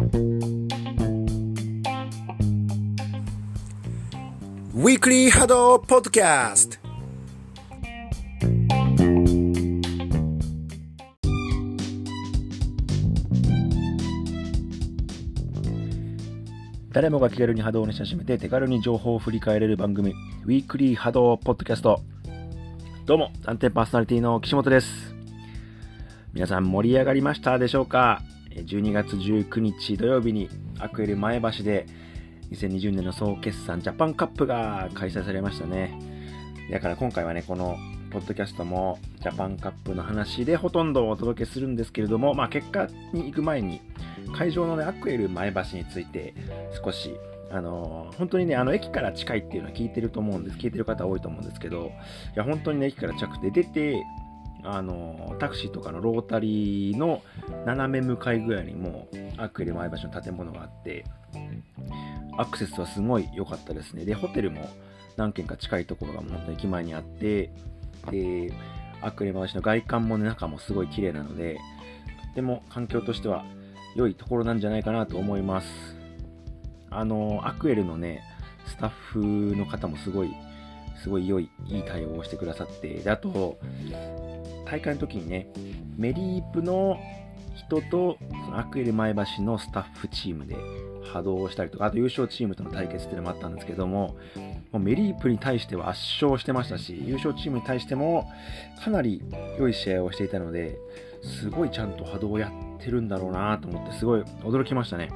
ウィークリーハドポッドキャスト誰もが気軽に波動に親しめて手軽に情報を振り返れる番組、ウィークリー波動ポッドキャスト。どうも、暫定パーソナリティの岸本です。皆さん盛り上がりましたでしょうか？?12 月19日土曜日にアクエル前橋で2020年の総決算ジャパンカップが開催されましたね。だから今回はね、このポッドキャストもジャパンカップの話でほとんどお届けするんですけれども、まあ結果に行く前に会場のね、アクエル前橋について少し、あのー本当にね、あの駅から近いっていうのは聞いてると思うんです。聞いてる方多いと思うんですけど、いや、本当にね、駅から近くて出て、あのタクシーとかのロータリーの斜め向かいぐらいにもアクエル前橋の建物があって、アクセスはすごい良かったですね。で、ホテルも何軒か近いところがもう本当に駅前にあって、で、アクエル前橋の外観もね、中もすごい綺麗なので、とても環境としては良いところなんじゃないかなと思います。あの、アクエルのね、スタッフの方もすごい、すごい良い、いい対応をしてくださって、で、あと、大会の時にね、メリープの人と、そのアクエル前橋のスタッフチームで波動をしたりとか、あと優勝チームとの対決っていうのもあったんですけども、もうメリープに対しては圧勝してましたし、優勝チームに対してもかなり良い試合をしていたので、すごいちゃんと波動をやってるんだろうなと思って、すごい驚きましたね。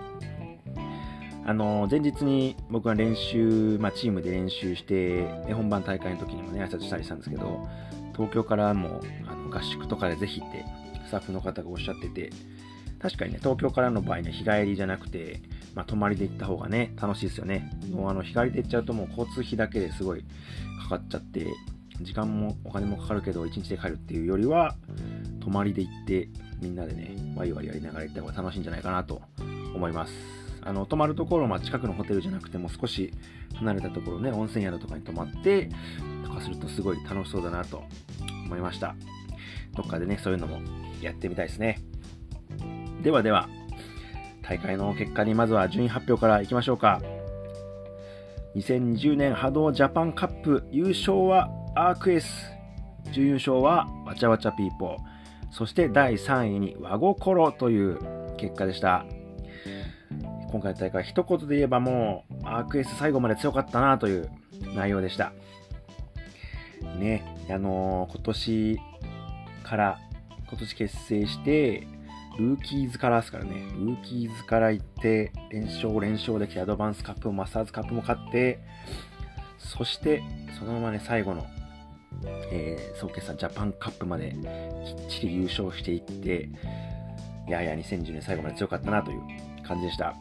あの前日に僕は練習、まあ、チームで練習して、で本番大会の時にもね、挨拶したりしたんですけど、東京からもあの合宿とかでぜひってスタッフの方がおっしゃってて、確かにね、東京からの場合には日帰りじゃなくて、まあ、泊まりで行った方がね、楽しいですよね。もうあの日帰りで行っちゃうともう交通費だけですごいかかっちゃって、時間もお金もかかるけど、1日で帰るっていうよりは、泊まりで行って、みんなでね、ワイワイやりながら行った方が楽しいんじゃないかなと思います。あの、泊まるところは近くのホテルじゃなくても少し離れたところね、温泉宿とかに泊まって、とかするとすごい楽しそうだなと思いました。どっかでね、そういうのもやってみたいですね。ではでは、大会の結果にまずは順位発表からいきましょうか。2020年波動ジャパンカップ優勝はアークエス。準優勝はわちゃわちゃピーポー。そして第3位に和心という結果でした。今回の大会一言で言えばもうアークエス最後まで強かったなという内容でした。ね、あのー今年から、今年結成して、ルーキーズからですからね、ルーキーズから行って、連勝連勝できて、アドバンスカップもマスターズカップも勝って、そして、そのままね、最後の、えー、総決算ジャパンカップまできっちり優勝していって、いやいや、2010年最後まで強かったなという感じでした。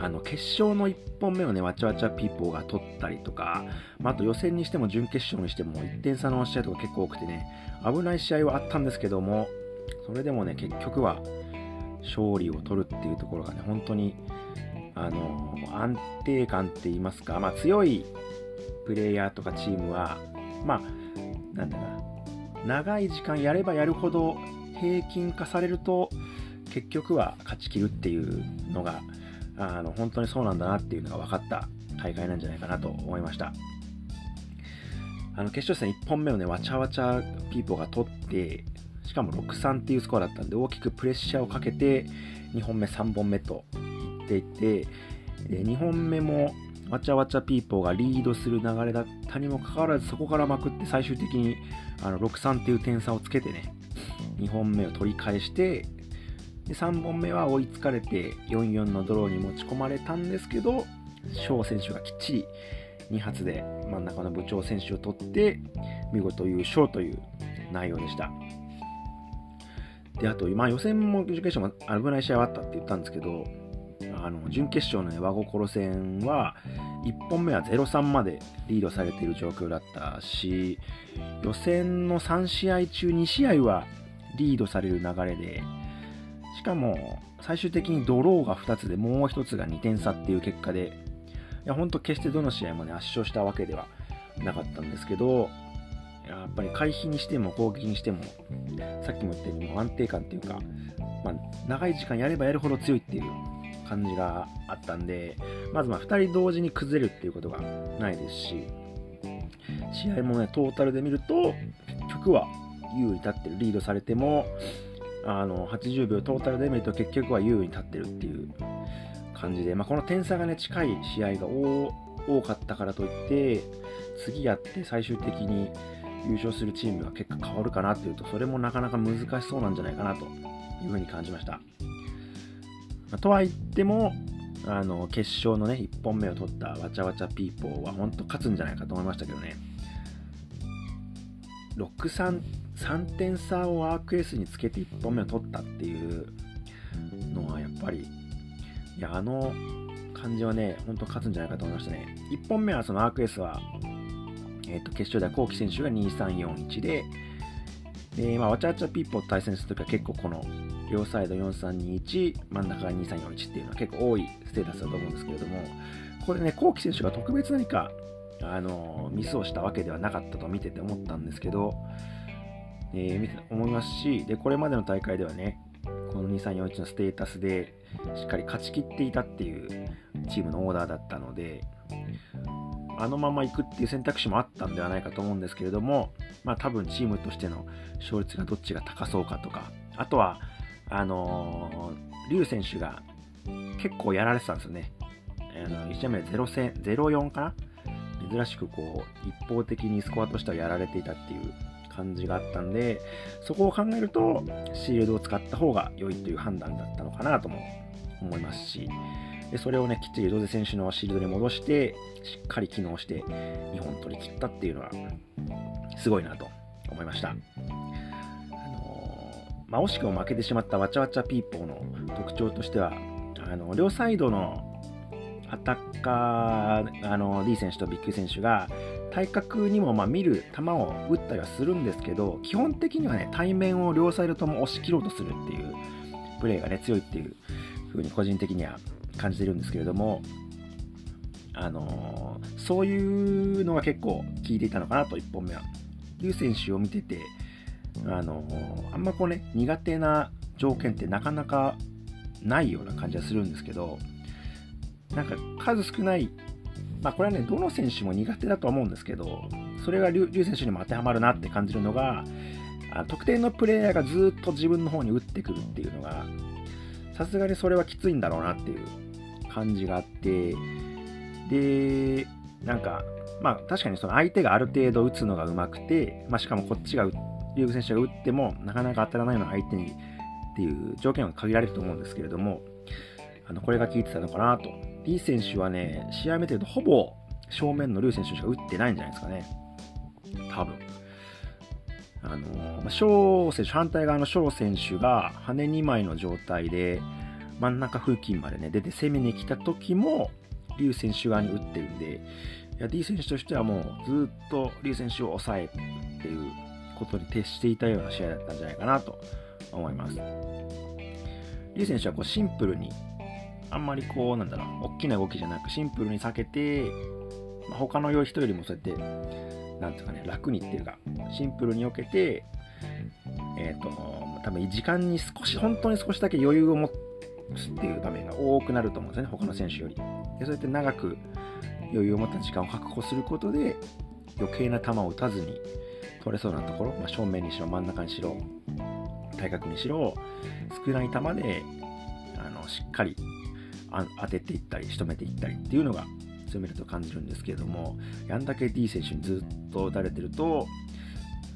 あの、決勝の1本目をね、わちゃわちゃピーポーが取ったりとか、まあ、あと予選にしても準決勝にしても1点差の試合とか結構多くてね、危ない試合はあったんですけども、それでもね、結局は勝利を取るっていうところがね、本当に、あの、安定感って言いますか、まあ、強いプレイヤーとかチームは、まあ、なんだな、長い時間やればやるほど平均化されると、結局は勝ち切るっていうのが、あの本当にそうなんだなっていうのが分かった大会なんじゃないかなと思いました。あの決勝戦1本目をね、わちゃわちゃピーポーが取って、しかも6-3っていうスコアだったんで、大きくプレッシャーをかけて、2本目、3本目といっていて、で2本目もわちゃわちゃピーポーがリードする流れだったにもかかわらず、そこからまくって最終的にあの6-3っていう点差をつけてね、2本目を取り返して、で3本目は追いつかれて4-4のドローに持ち込まれたんですけど、翔選手がきっちり2発で真ん中の部長選手を取って、見事優勝という内容でした。で、あと、まあ予選も準決勝も危ない試合はあったって言ったんですけど、あの準決勝の、ね、和心戦は1本目は0-3までリードされている状況だったし予選の3試合中2試合はリードされる流れでしかも最終的にドローが2つでもう1つが2点差っていう結果でいや本当決してどの試合も、ね、圧勝したわけではなかったんですけどやっぱり回避にしても攻撃にしても、さっきも言ったようにもう安定感っていうか、まあ、長い時間やればやるほど強いっていう感じがあったんで、まずま2人同時に崩れるっていうことがないですし、試合もね、トータルで見ると、結局は優位立ってる、リードされても、あの80秒トータルで見ると結局は優位に立ってるっていう感じで、まあ、この点差がね、近い試合が多かったからといって、次やって最終的に優勝するチームが結果変わるかなっていうと、それもなかなか難しそうなんじゃないかなというふうに感じました。ま、とは言っても、あの決勝のね、1本目を取ったわちゃわちゃピーポーは本当勝つんじゃないかと思いましたけどね。6、3 3点差をアークエースにつけて1本目を取ったっていうのはやっぱり、いや、あの感じはね、本当勝つんじゃないかと思いましたね。1本目はそのアークエースは、えー、と決勝ではコウキ選手が2-3-4-1で、で、まあ、わちゃわちゃピーポと対戦するときは結構この両サイド4-3-2-1、真ん中が2-3-4-1っていうのは結構多いステータスだと思うんですけれども、これね、コウキ選手が特別何か、あのミスをしたわけではなかったと見てて思ったんですけど、えー、見て思いますしで、これまでの大会ではね、この2341のステータスでしっかり勝ちきっていたっていうチームのオーダーだったので、あのまま行くっていう選択肢もあったんではないかと思うんですけれども、まあ多分チームとしての勝率がどっちが高そうかとか、あとは、あのー、リュウ選手が結構やられてたんですよね。あの1試合目は0戦0-4かな？珍しくこう、一方的にスコアとしてはやられていたっていう感じがあったんで、そこを考えると、シールドを使った方が良いという判断だったのかなとも思いますし、でそれをね、きっちりロゼ選手のシールドに戻して、しっかり機能して、2本取り切ったっていうのは、すごいなと思いました。あのまあ、惜しくも負けてしまったわちゃわちゃピーポーの特徴としては、あの両サイドのアタッカー、あの D 選手とビッグ選手が対角にもま見る球を打ったりはするんですけど、基本的にはね、対面を両サイドとも押し切ろうとするっていうプレーがね、強いっていう風に個人的には感じてるんですけれども、あのー、そういうのが結構効いていたのかなと、1本目は。リュウ選手を見てて、あのー、あんまこうね、苦手な条件ってなかなかないような感じはするんですけど、なんか数少ない、まあこれはね、どの選手も苦手だと思うんですけど、それがリュウ選手にも当てはまるなって感じるのが、あ特定のプレイヤーがずっと自分の方に打ってくるっていうのが、さすがにそれはきついんだろうなっていう感じがあって、で、なんか、まあ確かにその相手がある程度打つのが上手くて、まあしかもこっちが、リュウ選手が打ってもなかなか当たらないような相手にっていう条件は限られると思うんですけれども、あのこれが効いてたのかなと D 選手はね、試合見てるとほぼ正面のリュウ選手しか打ってないんじゃないですかね。多分。あの、翔選手、反対側の翔選手が羽2枚の状態で真ん中付近までね、出て攻めに来た時も、リ選手側に打ってるんで、いや D 選手としてはもうずっとリ選手を抑えるっていうことに徹していたような試合だったんじゃないかなと思います。リ選手はこうシンプルにあんまりこう、なんだろう、大きな動きじゃなく、シンプルに避けて、ま、他の人よりもそうやって、なんていうかね、楽にっていうか、シンプルに避けて、えっ、ー、と、多分時間に少し、本当に少しだけ余裕を持つっていう場面が多くなると思うんですよね、他の選手より。でそうやって長く余裕を持った時間を確保することで、余計な球を打たずに取れそうなところ、まあ、正面にしろ、真ん中にしろ、対角にしろ、少ない球で、あのしっかり当てていったり仕留めていったりっていうのが強めると感じるんですけれどもやんだけ D 選手にずっと打たれてると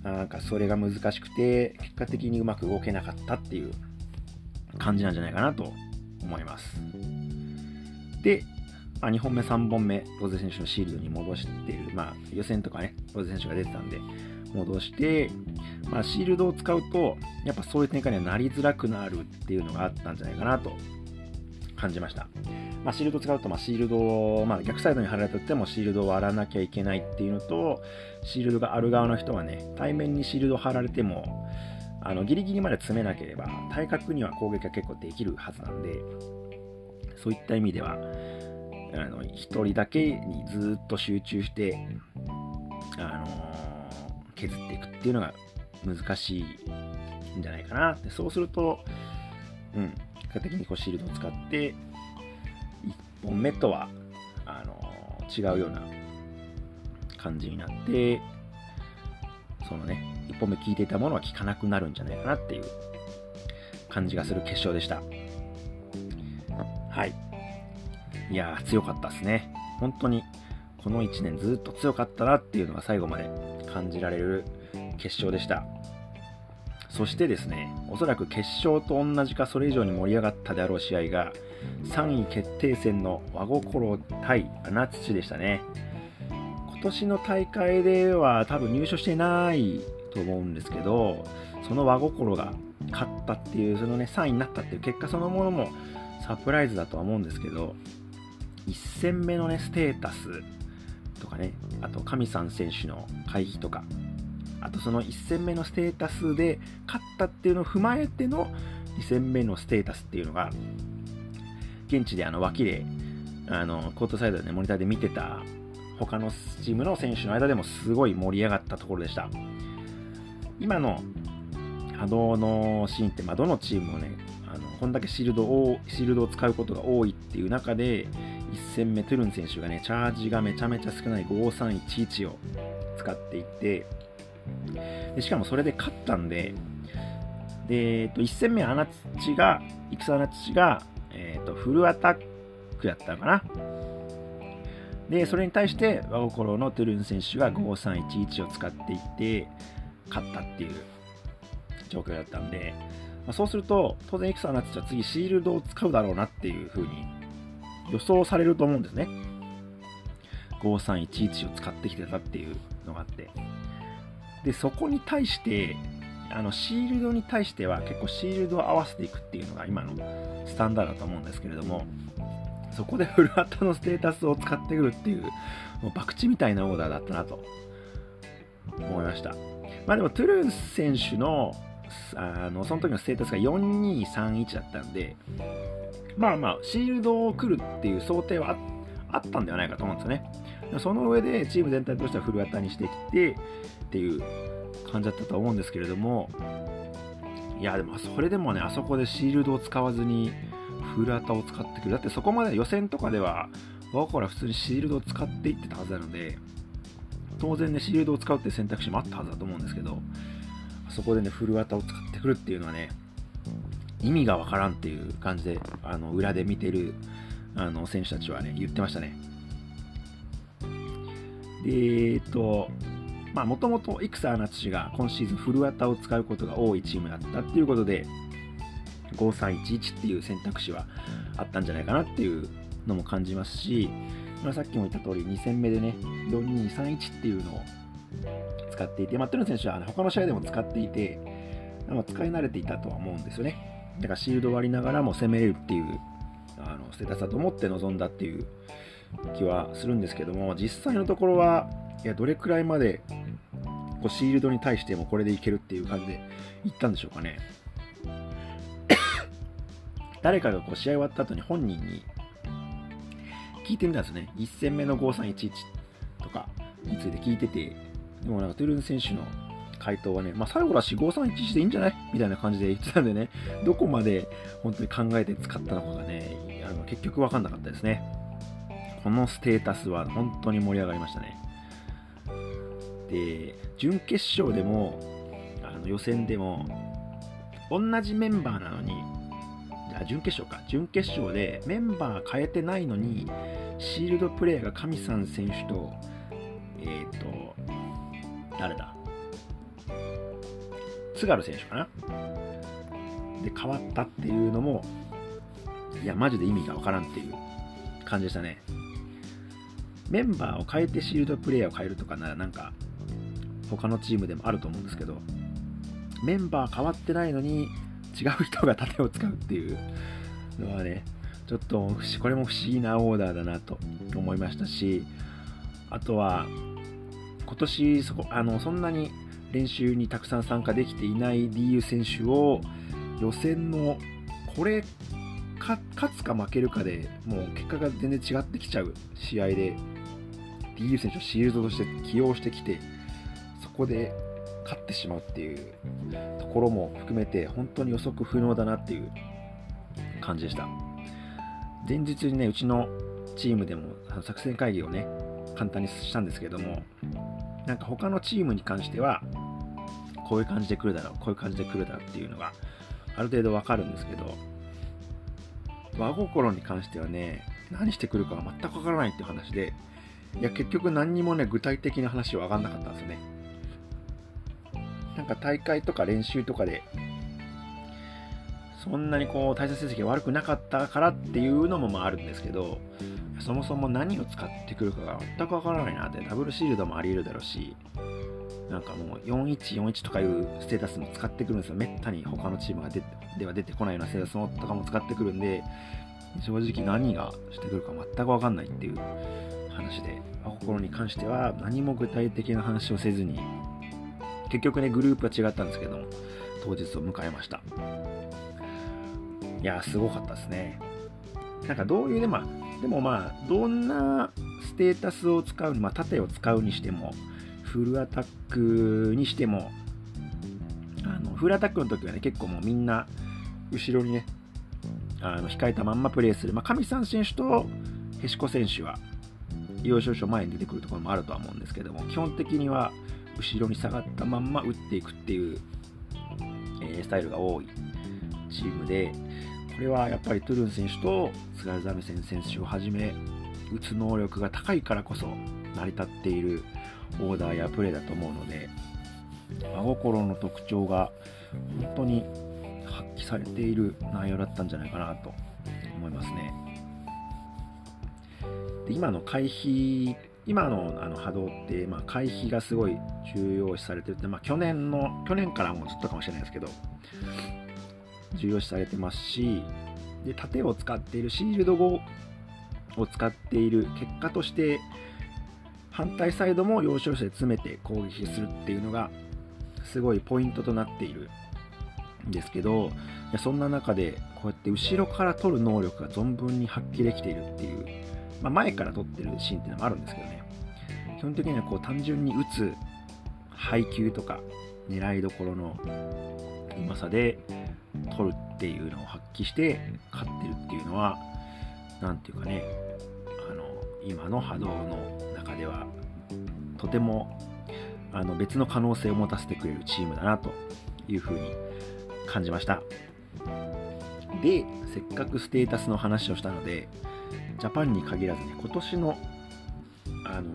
なんかそれが難しくて結果的にうまく動けなかったっていう感じなんじゃないかなと思います。で、まあ、2本目3本目ロゼ選手のシールドに戻してる、まあ、予選とかねロゼ選手が出てたんで戻して、まあ、シールドを使うとやっぱそういう展開にはなりづらくなるっていうのがあったんじゃないかなと感じました。まあ、シールド使うと、まあ、シールドを、まあ、逆サイドに貼られててもシールドを割らなきゃいけないっていうのと、シールドがある側の人はね、対面にシールド貼られても、あのギリギリまで詰めなければ、対角には攻撃が結構できるはずなんで、そういった意味では、あの1人だけにずっと集中して、あのー、削っていくっていうのが難しいんじゃないかな。でそうすると、うん、果的にこうシールドを使って、1本目とはあの違うような感じになって、そのね、1本目聞いていたものは聞かなくなるんじゃないかなっていう感じがする決勝でした。はい。いやー、強かったですね。本当に、この1年ずっと強かったなっていうのが最後まで感じられる決勝でした。そしてですね、おそらく決勝と同じかそれ以上に盛り上がったであろう試合が、3位決定戦の和心対穴土でしたね。今年の大会では多分入賞してないと思うんですけど、その和心が勝ったっていう、そのね、3位になったっていう結果そのものもサプライズだとは思うんですけど、1戦目のね、ステータスとかね、あと神さん選手の回避とか、あとその1戦目のステータスで勝ったっていうのを踏まえての2戦目のステータスっていうのが、現地であの脇で、あのコートサイドで、モニターで見てた他のチームの選手の間でもすごい盛り上がったところでした。今の波動のシーンって、まあ、どのチームもね、あのこんだけシールドをシールドを使うことが多いっていう中で、1戦目、トゥルン選手がね、チャージがめちゃめちゃ少ない5311を使っていってで、しかもそれで勝ったんで、で、えっと、1戦目、アナチが、イクサアナチが、えっと、フルアタックやったのかな。で、それに対して、和心のトゥルン選手が5311を使っていって、勝ったっていう状況だったんで、まあ、そうすると、当然、イクサアナチは次シールドを使うだろうなっていう風に予想されると思うんですね。5311を使ってきてたっていうのがあって。で、そこに対して、あのシールドに対しては結構シールドを合わせていくっていうのが今のスタンダードだと思うんですけれども、そこでフルアタのステータスを使ってくるっていう、もう博打みたいなオーダーだったなと思いました。まあでもトゥルーン選手のあのその時のステータスが4231だったんで、まあまあ、シールドを来るっていう想定はあったんではないかと思うんですよね。その上でチーム全体としてはフルアタにしてきてっていう感じだったと思うんですけれども、いや、でもそれでもね、あそこでシールドを使わずにフルアタを使ってくる。だってそこまで予選とかでは、ワコラ普通にシールドを使っていってたはずなので、当然ね、シールドを使うってう選択肢もあったはずだと思うんですけど、そこでね、フルアタを使ってくるっていうのはね、意味がわからんっていう感じで、あの裏で見てるあの選手たちはね、言ってましたね。えっと、まあ、もともとイクサーナツが今シーズンフルアタを使うことが多いチームだったっていうことで、5311っていう選択肢はあったんじゃないかなっていうのも感じますし、まあ、さっきも言った通り2戦目でね、4231っていうのを使っていて、まあ、トルン選手は他の試合でも使っていて、まあ、使い慣れていたとは思うんですよね。だからシールド割りながらも攻めれるっていうあのステータスだと思って臨んだっていう気はするんですけども、実際のところは、いやどれくらいまでこうシールドに対してもこれでいけるっていう感じでいったんでしょうかね。誰かがこう試合終わった後に本人に聞いてみたんですね。1戦目の5311とかについて聞いてて、でもなんかトゥルン選手の回答はね、まあ、最後らし5311でいいんじゃない？みたいな感じで言ってたんでね、どこまで本当に考えて使ったのかがね、あの結局分かんなかったですね。このステータスは本当に盛り上がりましたね。で、準決勝でも、あの予選でも、同じメンバーなのに、あ準決勝か、準決勝でメンバー変えてないのに、シールドプレーヤーが神さん選手と、えっ、ー、と、誰だ？津軽選手かな？で、変わったっていうのも、いや、マジで意味がわからんっていう感じでしたね。メンバーを変えてシールドプレイヤーを変えるとかならなんか他のチームでもあると思うんですけどメンバー変わってないのに 違う人が盾を使うっていうのはねちょっとこれも不思議なオーダーだなと思いましたしあとは今年そこあのそんなに練習にたくさん参加できていない DU 選手を予選のこれ勝つか負けるかでもう結果が全然違ってきちゃう試合で DU 選手をシールドとして起用してきてそこで勝ってしまうっていうところも含めて本当に予測不能だなっていう感じでした。前日にねうちのチームでも作戦会議をね簡単にしたんですけどもなんか他のチームに関してはこういう感じで来るだろうこういう感じで来るだろうっていうのがある程度わかるんですけど和心に関してはね何してくるかは全くわからないっていう話でいや結局何にもね具体的な話は分かんなかったんですよね。なんか大会とか練習とかでそんなにこう対戦成績が悪くなかったからっていうのもまああるんですけどそもそも何を使ってくるかが全くわからないなってダブルシールドもあり得るだろうしなんかもう4141とかいうステータスも使ってくるんですよ。めったに他のチームがででは出てこないようなステータスもとかも使ってくるんで正直何がしてくるか全くわかんないっていう話で心に関しては何も具体的な話をせずに結局ねグループは違ったんですけども当日を迎えました。いやすごかったですね。なんかどういうねまあでもまあどんなステータスを使うまあ盾を使うにしてもフルアタックにしてもあのフルアタックの時はね結構もうみんな後ろにねあの控えたまんまプレーする、まあ、上さん選手とへしこ選手は要所要所前に出てくるところもあるとは思うんですけども基本的には後ろに下がったまんま打っていくっていう、え、スタイルが多いチームでこれはやっぱりトゥルン選手と菅ザメセン選手をはじめ打つ能力が高いからこそ成り立っているオーダーやプレーだと思うので真心の特徴が本当に発揮されている内容だったんじゃないかなと思いますね。で今の回避今のあの波動って、まあ、回避がすごい重要視されてるって、まあ、去年の去年からもずっとかもしれないですけど重要視されてますしで盾を使っているシールドを使っている結果として反対サイドも要所要所で詰めて攻撃するっていうのがすごいポイントとなっているんですけどそんな中でこうやって後ろから取る能力が存分に発揮できているっていうまあ、前から撮ってるシーンっていうのもあるんですけどね。基本的にはこう単純に打つ配球とか狙いどころのうまさで取るっていうのを発揮して勝ってるっていうのは何ていうかねあの今の波動の中ではとてもあの別の可能性を持たせてくれるチームだなというふうに感じました。でせっかくステータスの話をしたのでジャパンに限らずね、今年の、あの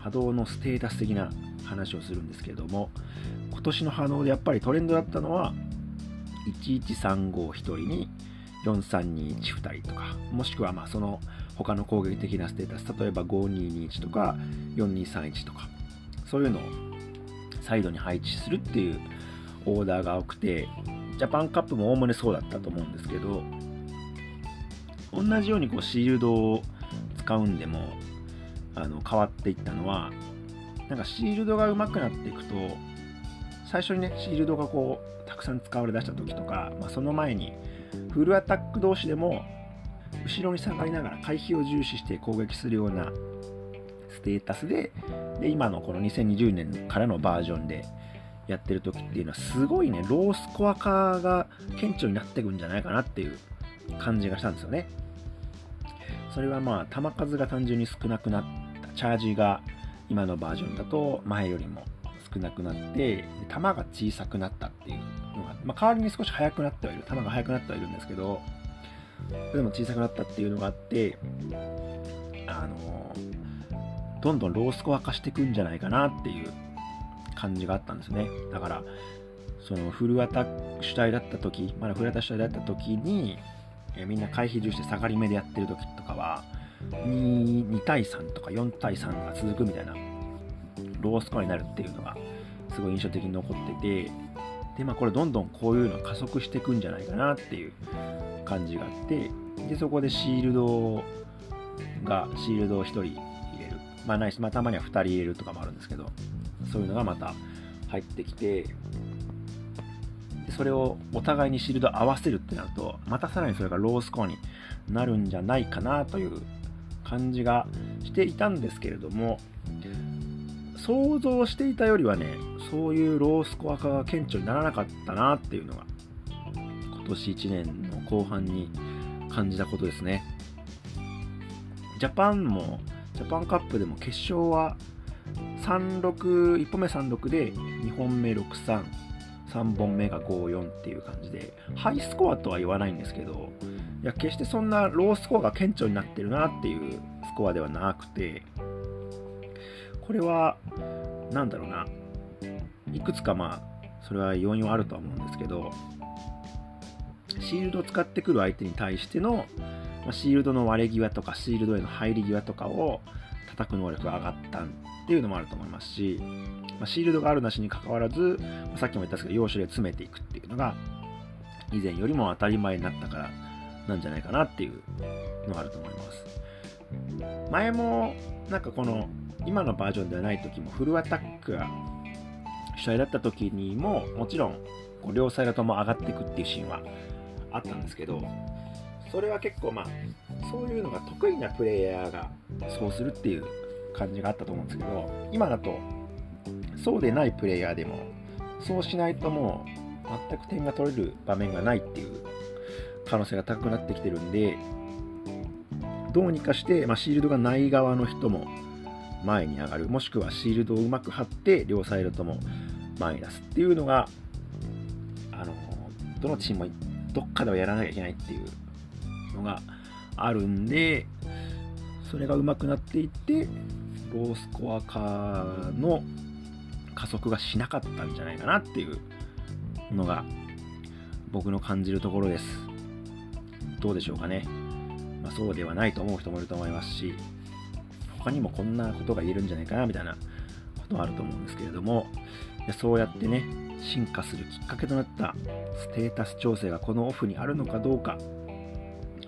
波動のステータス的な話をするんですけれども、今年の波動でやっぱりトレンドだったのは、1135 1人に4321 2人とか、もしくはまあその他の攻撃的なステータス、例えば5221とか4231とか、そういうのをサイドに配置するっていうオーダーが多くて、ジャパンカップもおおむねそうだったと思うんですけど、同じようにこうシールドを使うんでもあの変わっていったのはなんかシールドが上手くなっていくと最初にねシールドがこうたくさん使われだした時とか、まあ、その前にフルアタック同士でも後ろに下がりながら回避を重視して攻撃するようなステータスでで今のこの2020年からのバージョンでやってる時っていうのはすごいねロースコア化が顕著になっていくんじゃないかなっていう感じがしたんですよね。それはまあ、球数が単純に少なくなった。チャージが今のバージョンだと前よりも少なくなって、球が小さくなったっていうのが、まあ、代わりに少し速くなってはいる。球が速くなってはいるんですけど、それでも小さくなったっていうのがあって、あの、どんどんロースコア化していくんじゃないかなっていう感じがあったんですね。だから、そのフルアタック主体だった時、まだフルアタック主体だった時に、えみんな回避重視で下がり目でやってる時とかは 2, 2対3とか4対3が続くみたいなロースコアになるっていうのがすごい印象的に残っててでまあこれどんどんこういうの加速していくんじゃないかなっていう感じがあってでそこでシールドがシールドを1人入れる。まあないし、まあ、たまには2人入れるとかもあるんですけどそういうのがまた入ってきてそれをお互いにシールド合わせるってなると、またさらにそれがロースコアになるんじゃないかなという感じがしていたんですけれども、想像していたよりはね、そういうロースコア化が顕著にならなかったなっていうのが、今年1年の後半に感じたことですね。ジャパンも、ジャパンカップでも決勝は36、1本目36で2本目63、3本目が54っていう感じで、ハイスコアとは言わないんですけど、いや、決してそんなロースコアが顕著になってるなっていうスコアではなくて、これは、なんだろうな、いくつかまあ、それは要因はあるとは思うんですけど、シールドを使ってくる相手に対しての、シールドの割れ際とか、シールドへの入り際とかを叩く能力が上がったっていうのもあると思いますし、まあ、シールドがあるなしにかかわらず、まあ、さっきも言ったんですけど、要所で詰めていくっていうのが、以前よりも当たり前になったからなんじゃないかなっていうのがあると思います。前も、なんかこの今のバージョンではない時もフルアタックが主体だった時にももちろんこう両サイドとも上がっていくっていうシーンはあったんですけどそれは結構まあそういうのが得意なプレイヤーがそうするっていう感じがあったと思うんですけど今だとそうでないプレイヤーでもそうしないともう全く点が取れる場面がないっていう可能性が高くなってきてるんでどうにかして、まあ、シールドがない側の人も前に上がるもしくはシールドをうまく貼って両サイドとも前に出すっていうのがあのどのチームもどっかではやらなきゃいけないっていうのがあるんでそれがうまくなっていってロースコア化の加速がしなかったんじゃないかなっていうのが僕の感じるところです。どうでしょうかね、まあ、そうではないと思う人もいると思いますし他にもこんなことが言えるんじゃないかなみたいなことはあると思うんですけれどもそうやってね進化するきっかけとなったステータス調整がこのオフにあるのかどうか。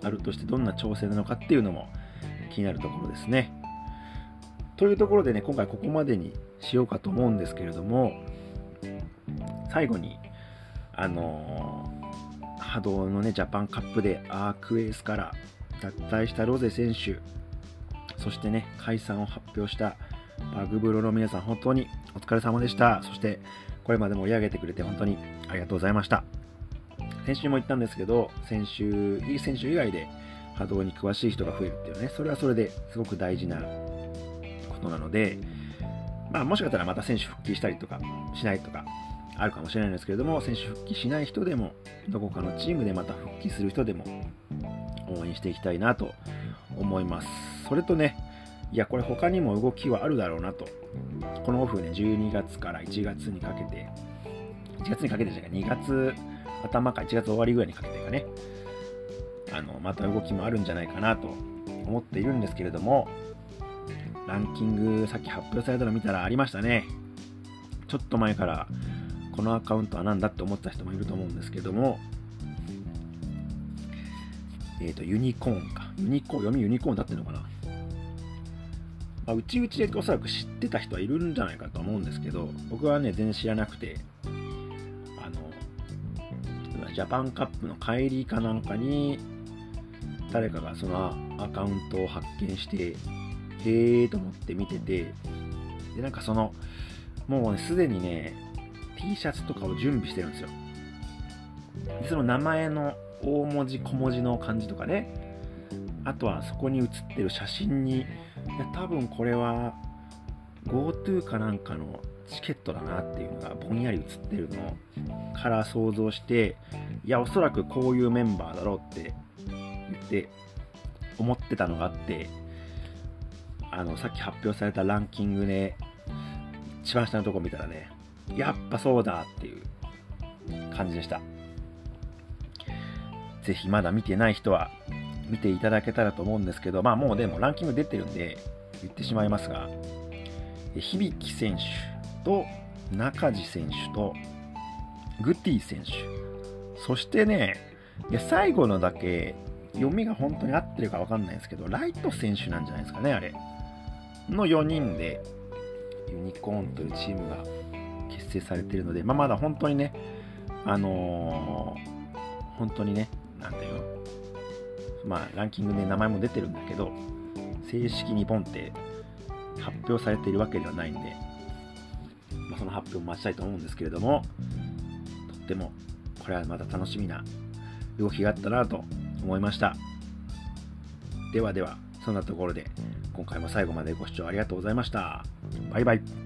あるとしてどんな調整なのかっていうのも気になるところですねというところでね今回ここまでにしようかと思うんですけれども最後にあのー、波動のねジャパンカップでアークエースから脱退したロゼ選手そしてね、解散を発表したバグブロの皆さん、本当にお疲れ様でした。そして、これまで盛り上げてくれて本当にありがとうございました。先週も言ったんですけど、先週、いい選手以外で波動に詳しい人が増えるっていうね、それはそれですごく大事なことなので、まあ、もしかしたらまた選手復帰したりとかしないとかあるかもしれないんですけれども、選手復帰しない人でも、どこかのチームでまた復帰する人でも応援していきたいなと思います。それとね、いや、これ他にも動きはあるだろうなと。このオフね、12月から1月にかけて、1月にかけてじゃないか、2月頭か1月終わりぐらいにかけてかね、あの、また動きもあるんじゃないかなと思っているんですけれども、ランキングさっき発表されたの見たらありましたね。ちょっと前からこのアカウントは何だって思った人もいると思うんですけども、えっ、ー、と、ユニコーンか。ユニコーン、読みユニコーンだってのかな。まあ、うちうちでおそらく知ってた人はいるんじゃないかと思うんですけど、僕はね、全然知らなくて、ジャパンカップの帰りかなんかに、誰かがそのアカウントを発見して、へえーと思って見てて、で、なんかその、もうね、すでにね、T シャツとかを準備してるんですよ。で、その名前の大文字小文字の感じとかね、あとはそこに写ってる写真に、いや多分これは GoTo かなんかのチケットだなっていうのがぼんやり映ってるのから想像していやおそらくこういうメンバーだろうって言って思ってたのがあってあのさっき発表されたランキングで一番下のとこ見たらねやっぱそうだっていう感じでした。ぜひまだ見てない人は見ていただけたらと思うんですけど、まあもうでもランキング出てるんで言ってしまいますが、響選手と中地選手とグティ選手、そしてね、いや最後のだけ読みが本当に合ってるか分かんないですけど、ライト選手なんじゃないですかね、あれ。の4人でユニコーンというチームが結成されてるので、まあ、まだ本当にね、あのー、本当にね、なんだよ、まあ、ランキングで名前も出てるんだけど、正式にポンって発表されているわけではないんで、まあ、その発表を待ちたいと思うんですけれども、とっても、これはまた楽しみな動きがあったなと思いました。ではでは、そんなところで、今回も最後までご視聴ありがとうございました。バイバイ。